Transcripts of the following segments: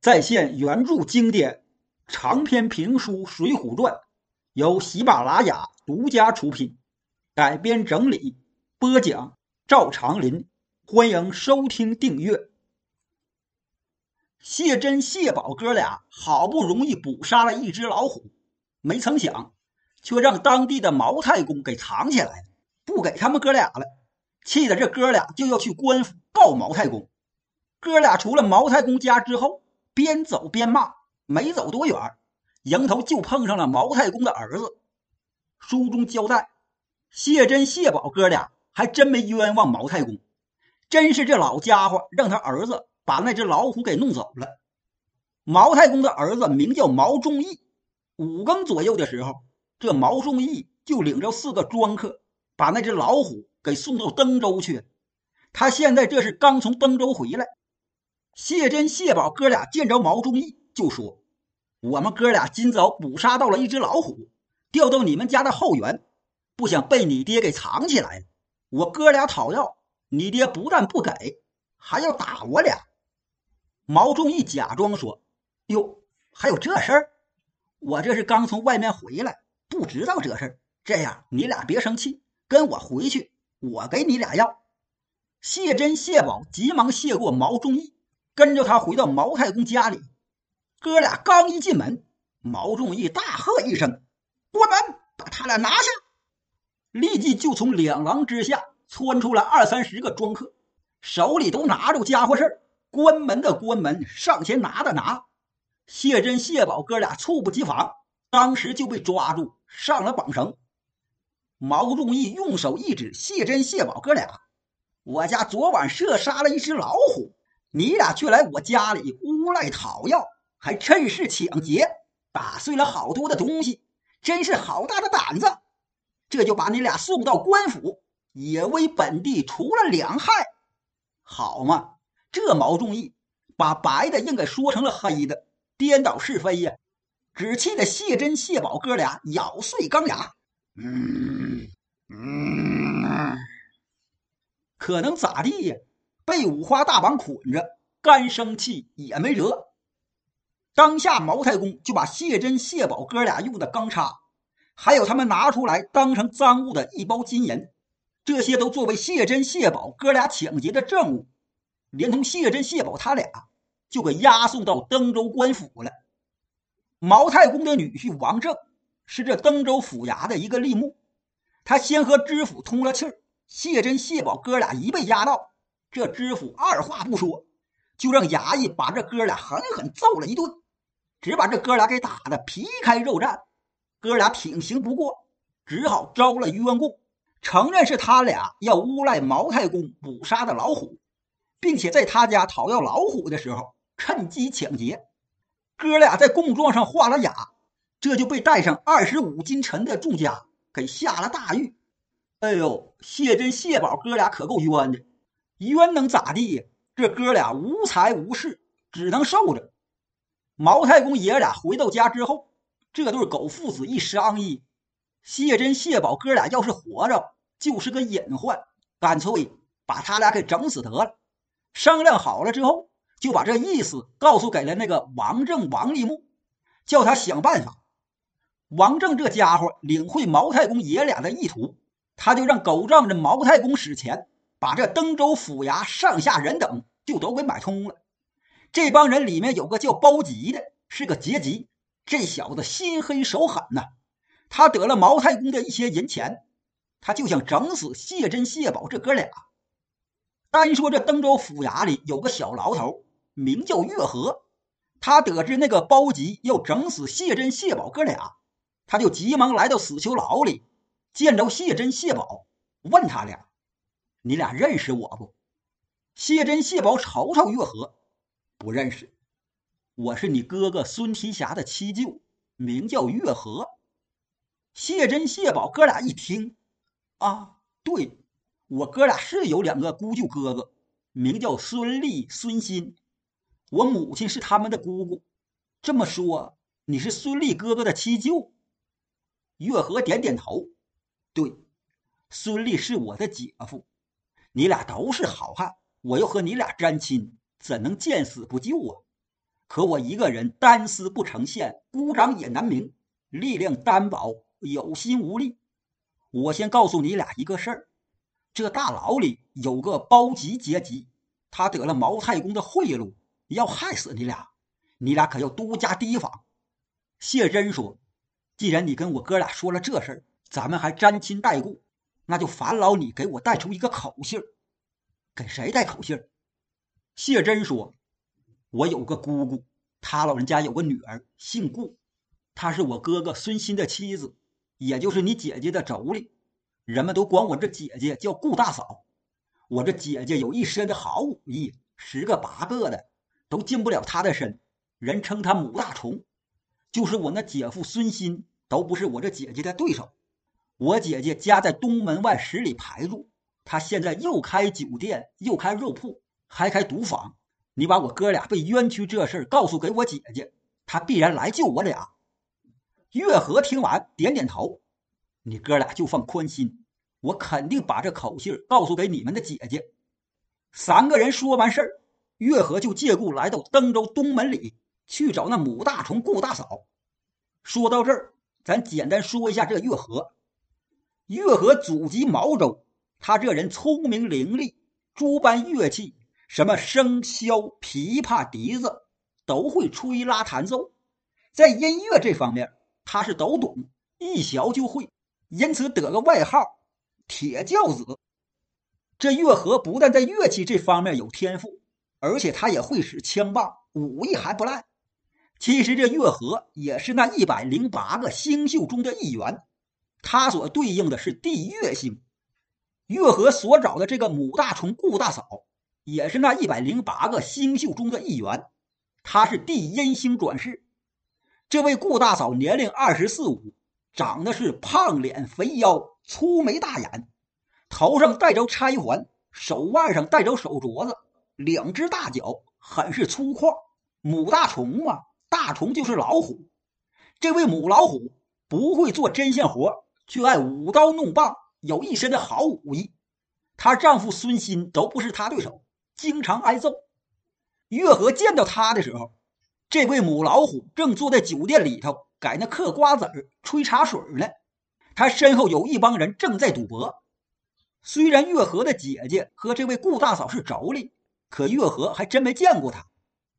再现原著经典长篇评书《水浒传》，由喜马拉雅独家出品，改编整理播讲赵长林。欢迎收听订阅。谢珍、谢宝哥俩好不容易捕杀了一只老虎，没曾想却让当地的毛太公给藏起来了，不给他们哥俩了。气得这哥俩就要去官府告毛太公。哥俩出了毛太公家之后，边走边骂，没走多远，迎头就碰上了毛太公的儿子。书中交代，谢珍、谢宝哥俩还真没冤枉毛太公。真是这老家伙让他儿子把那只老虎给弄走了。毛太公的儿子名叫毛仲义。五更左右的时候，这毛仲义就领着四个庄客，把那只老虎给送到登州去。他现在这是刚从登州回来。谢珍、谢宝哥俩见着毛仲义，就说：“我们哥俩今早捕杀到了一只老虎，掉到你们家的后园，不想被你爹给藏起来了。我哥俩讨要。”你爹不但不给，还要打我俩。毛仲义假装说：“哟，还有这事儿？我这是刚从外面回来，不知道这事儿。这样，你俩别生气，跟我回去，我给你俩要。”谢珍、谢宝急忙谢过毛仲义，跟着他回到毛太公家里。哥俩刚一进门，毛仲义大喝一声：“关门，把他俩拿下！”立即就从两廊之下。窜出来二三十个庄客，手里都拿着家伙事，关门的关门，上前拿的拿。谢珍、谢宝哥俩猝不及防，当时就被抓住，上了绑绳。毛仲义用手一指谢珍、谢宝哥俩：“我家昨晚射杀了一只老虎，你俩却来我家里诬赖讨要，还趁势抢劫，打碎了好多的东西，真是好大的胆子！这就把你俩送到官府。”也为本地除了两害，好嘛！这毛仲义把白的硬给说成了黑的，颠倒是非呀！只气得谢珍、谢宝哥俩咬碎钢牙。嗯嗯，可能咋地呀？被五花大绑捆着，干生气也没辙。当下毛太公就把谢珍、谢宝哥俩用的钢叉，还有他们拿出来当成赃物的一包金银。这些都作为谢珍、谢宝哥俩抢劫的证物，连同谢珍、谢宝他俩就给押送到登州官府了。毛太公的女婿王正是这登州府衙的一个吏目，他先和知府通了气儿，谢珍、谢宝哥俩一被押到，这知府二话不说，就让衙役把这哥俩狠狠揍了一顿，只把这哥俩给打得皮开肉绽。哥俩挺刑不过，只好招了冤供。承认是他俩要诬赖毛太公捕杀的老虎，并且在他家讨要老虎的时候趁机抢劫。哥俩在供状上画了押，这就被带上二十五斤沉的重枷，给下了大狱。哎呦，谢珍、谢宝哥俩可够冤的，冤能咋地呀？这哥俩无财无势，只能受着。毛太公爷俩回到家之后，这对狗父子一商议。谢珍、谢宝哥俩要是活着，就是个隐患，干脆把他俩给整死得了。商量好了之后，就把这意思告诉给了那个王正、王立木，叫他想办法。王正这家伙领会毛太公爷俩的意图，他就让狗仗着毛太公使钱，把这登州府衙上下人等就都给买通了。这帮人里面有个叫包吉的，是个劫级，这小子心黑手狠呐。他得了毛太公的一些银钱，他就想整死谢珍、谢宝这哥俩。单说这登州府衙里有个小牢头，名叫月和。他得知那个包吉要整死谢珍、谢宝哥俩，他就急忙来到死囚牢里，见着谢珍、谢宝，问他俩：“你俩认识我不？”谢珍、谢宝瞅瞅月和，不认识。我是你哥哥孙提辖的七舅，名叫月和。谢珍、谢宝哥俩一听，啊，对，我哥俩是有两个姑舅哥哥，名叫孙立、孙新，我母亲是他们的姑姑。这么说，你是孙立哥哥的七舅？月和点点头，对，孙立是我的姐夫。你俩都是好汉，我又和你俩沾亲，怎能见死不救啊？可我一个人单丝不成线，孤掌也难鸣，力量单薄，有心无力。我先告诉你俩一个事儿：这大牢里有个包吉阶级，他得了毛太公的贿赂，要害死你俩，你俩可要多加提防。谢真说：“既然你跟我哥俩说了这事儿，咱们还沾亲带故，那就烦劳你给我带出一个口信给谁带口信谢真说：“我有个姑姑，她老人家有个女儿，姓顾，她是我哥哥孙鑫的妻子，也就是你姐姐的妯娌。人们都管我这姐姐叫顾大嫂。我这姐姐有一身的好武艺，十个八个的都进不了她的身，人称她母大虫。就是我那姐夫孙鑫，都不是我这姐姐的对手。我姐姐家在东门外十里牌路，她现在又开酒店，又开肉铺。”还开赌坊，你把我哥俩被冤屈这事儿告诉给我姐姐，她必然来救我俩。月和听完点点头，你哥俩就放宽心，我肯定把这口信告诉给你们的姐姐。三个人说完事儿，月和就借故来到登州东门里去找那母大虫顾大嫂。说到这儿，咱简单说一下这月和。月和祖籍毛州，他这人聪明伶俐，诸般乐器。什么笙箫、琵琶、笛子都会吹拉弹奏，在音乐这方面他是都懂，一学就会，因此得个外号“铁教子”。这月和不但在乐器这方面有天赋，而且他也会使枪棒，武艺还不赖。其实这月和也是那一百零八个星宿中的一员，他所对应的是地月星。月和所找的这个母大虫顾大嫂。也是那一百零八个星宿中的一员，他是地阴星转世。这位顾大嫂年龄二十四五，长得是胖脸肥腰、粗眉大眼，头上戴着钗环，手腕上戴着手镯子，两只大脚很是粗犷。母大虫嘛，大虫就是老虎。这位母老虎不会做针线活，却爱舞刀弄棒，有一身的好武艺。她丈夫孙鑫都不是她对手。经常挨揍。月和见到她的时候，这位母老虎正坐在酒店里头，在那嗑瓜子儿、吹茶水呢。他身后有一帮人正在赌博。虽然月和的姐姐和这位顾大嫂是妯娌，可月和还真没见过她。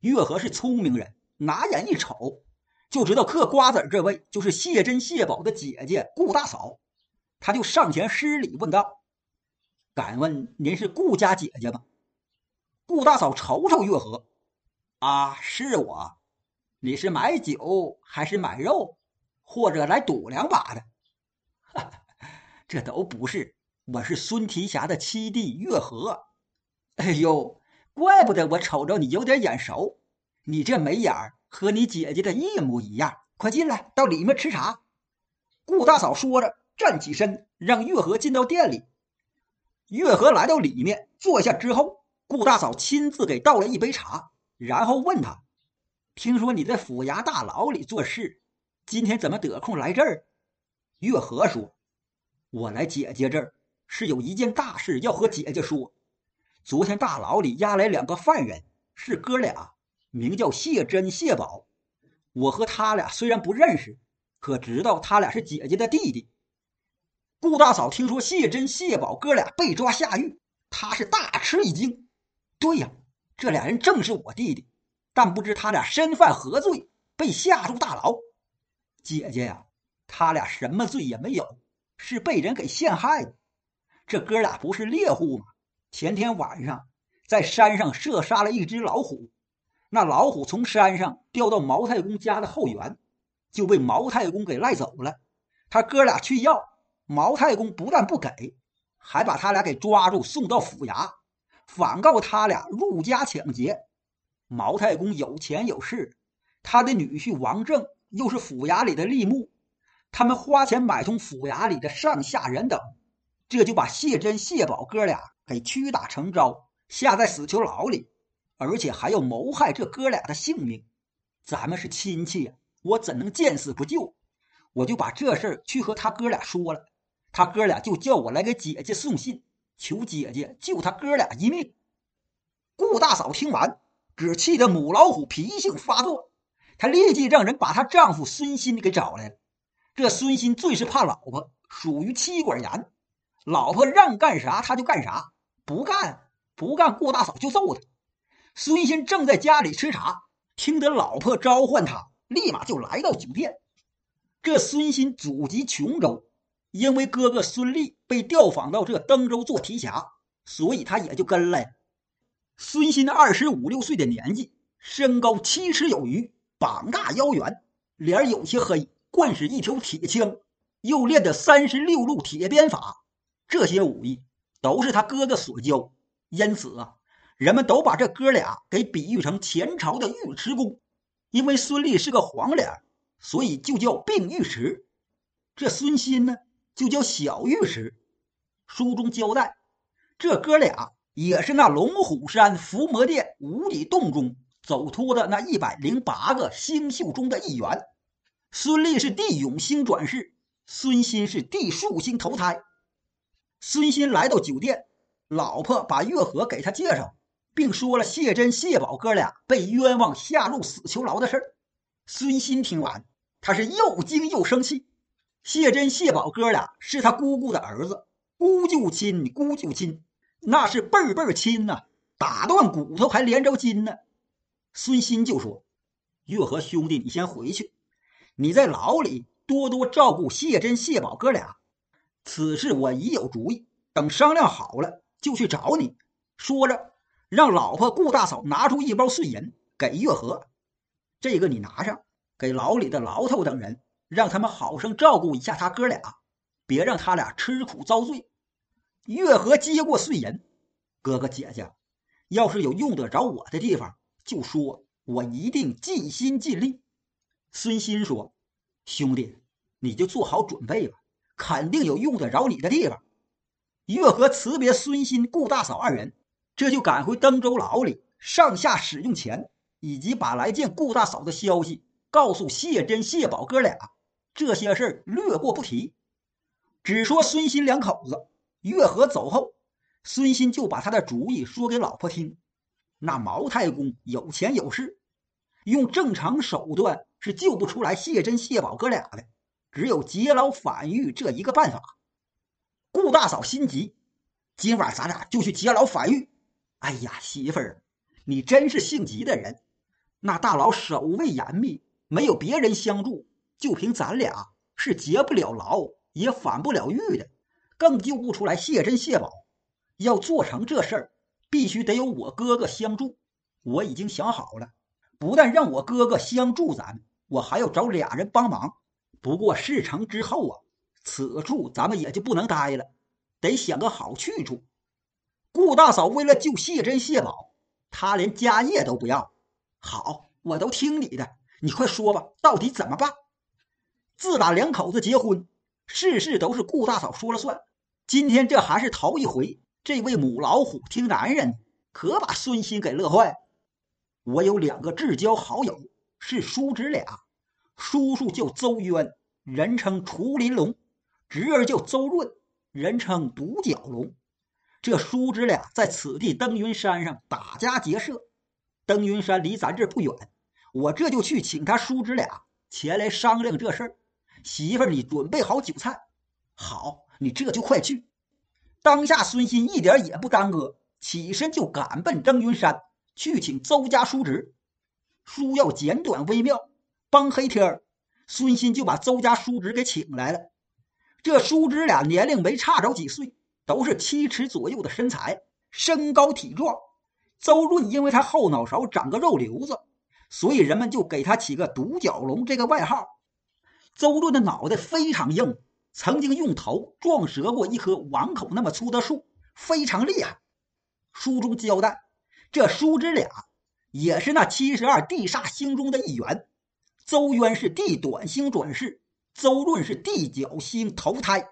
月和是聪明人，拿眼一瞅，就知道嗑瓜子这位就是谢珍、谢宝的姐姐顾大嫂。他就上前施礼问道：“敢问您是顾家姐姐吗？”顾大嫂瞅瞅月和，啊，是我。你是买酒还是买肉，或者来赌两把的？哈哈，这都不是。我是孙提辖的七弟月和。哎呦，怪不得我瞅着你有点眼熟。你这眉眼儿和你姐姐的一模一样。快进来，到里面吃茶。顾大嫂说着，站起身，让月和进到店里。月和来到里面坐下之后。顾大嫂亲自给倒了一杯茶，然后问他：“听说你在府衙大牢里做事，今天怎么得空来这儿？”月和说：“我来姐姐这儿是有一件大事要和姐姐说。昨天大牢里押来两个犯人，是哥俩，名叫谢珍、谢宝。我和他俩虽然不认识，可知道他俩是姐姐的弟弟。”顾大嫂听说谢珍、谢宝哥俩被抓下狱，他是大吃一惊。对呀，这俩人正是我弟弟，但不知他俩身犯何罪，被下入大牢。姐姐呀，他俩什么罪也没有，是被人给陷害的。这哥俩不是猎户吗？前天晚上在山上射杀了一只老虎，那老虎从山上掉到毛太公家的后园，就被毛太公给赖走了。他哥俩去要，毛太公不但不给，还把他俩给抓住，送到府衙。反告他俩入家抢劫，毛太公有钱有势，他的女婿王正又是府衙里的吏目，他们花钱买通府衙里的上下人等，这就把谢珍、谢宝哥俩给屈打成招，下在死囚牢里，而且还要谋害这哥俩的性命。咱们是亲戚，我怎能见死不救？我就把这事儿去和他哥俩说了，他哥俩就叫我来给姐姐送信。求姐姐救他哥俩一命。顾大嫂听完，只气得母老虎脾性发作，她立即让人把她丈夫孙鑫给找来了。这孙鑫最是怕老婆，属于妻管严，老婆让干啥他就干啥，不干不干，顾大嫂就揍他。孙鑫正在家里吃茶，听得老婆召唤他，立马就来到酒店。这孙鑫祖籍琼州，因为哥哥孙立被调访到这登州做提辖，所以他也就跟来。孙鑫二十五六岁的年纪，身高七尺有余，膀大腰圆，脸有些黑，惯使一条铁枪，又练的三十六路铁鞭法，这些武艺都是他哥哥所教，因此啊。人们都把这哥俩给比喻成前朝的尉迟恭，因为孙立是个黄脸，所以就叫病尉迟。这孙鑫呢，就叫小尉迟。书中交代，这哥俩也是那龙虎山伏魔殿五里洞中走脱的那一百零八个星宿中的一员。孙立是地永星转世，孙鑫是地树星投胎。孙鑫来到酒店，老婆把月河给他介绍。并说了谢珍、谢宝哥俩被冤枉下入死囚牢的事儿。孙鑫听完，他是又惊又生气。谢珍、谢宝哥俩是他姑姑的儿子，姑舅亲，姑舅亲，那是辈辈亲呐，打断骨头还连着筋呢。孙鑫就说：“月和兄弟，你先回去，你在牢里多多照顾谢珍、谢宝哥俩。此事我已有主意，等商量好了就去找你。”说着。让老婆顾大嫂拿出一包碎银给月和，这个你拿上，给牢里的牢头等人，让他们好生照顾一下他哥俩，别让他俩吃苦遭罪。月和接过碎银，哥哥姐姐，要是有用得着我的地方，就说，我一定尽心尽力。孙鑫说：“兄弟，你就做好准备吧，肯定有用得着你的地方。”月和辞别孙鑫、顾大嫂二人。这就赶回登州牢里，上下使用钱，以及把来见顾大嫂的消息告诉谢珍、谢宝哥俩。这些事略过不提，只说孙新两口子。月和走后，孙鑫就把他的主意说给老婆听。那毛太公有钱有势，用正常手段是救不出来谢珍、谢宝哥俩的，只有劫牢反狱这一个办法。顾大嫂心急，今晚咱俩就去劫牢反狱。哎呀，媳妇儿，你真是性急的人。那大牢守卫严密，没有别人相助，就凭咱俩是劫不了牢，也反不了狱的，更救不出来谢珍、谢宝。要做成这事儿，必须得有我哥哥相助。我已经想好了，不但让我哥哥相助咱们，我还要找俩人帮忙。不过事成之后啊，此处咱们也就不能待了，得想个好去处。顾大嫂为了救谢珍、谢宝，她连家业都不要。好，我都听你的，你快说吧，到底怎么办？自打两口子结婚，事事都是顾大嫂说了算。今天这还是头一回，这位母老虎听男人，可把孙鑫给乐坏。我有两个至交好友，是叔侄俩，叔叔叫邹渊，人称雏林龙；侄儿叫邹润，人称独角龙。这叔侄俩在此地登云山上打家劫舍，登云山离咱这不远，我这就去请他叔侄俩前来商量这事儿。媳妇儿，你准备好酒菜，好，你这就快去。当下孙鑫一点也不耽搁，起身就赶奔登云山去请邹家叔侄。书要简短微妙，帮黑天儿，孙鑫就把邹家叔侄给请来了。这叔侄俩年龄没差着几岁。都是七尺左右的身材，身高体壮。邹润因为他后脑勺长个肉瘤子，所以人们就给他起个“独角龙”这个外号。邹润的脑袋非常硬，曾经用头撞折过一棵碗口那么粗的树，非常厉害。书中交代，这叔侄俩也是那七十二地煞星中的一员。邹渊是地短星转世，邹润是地角星投胎。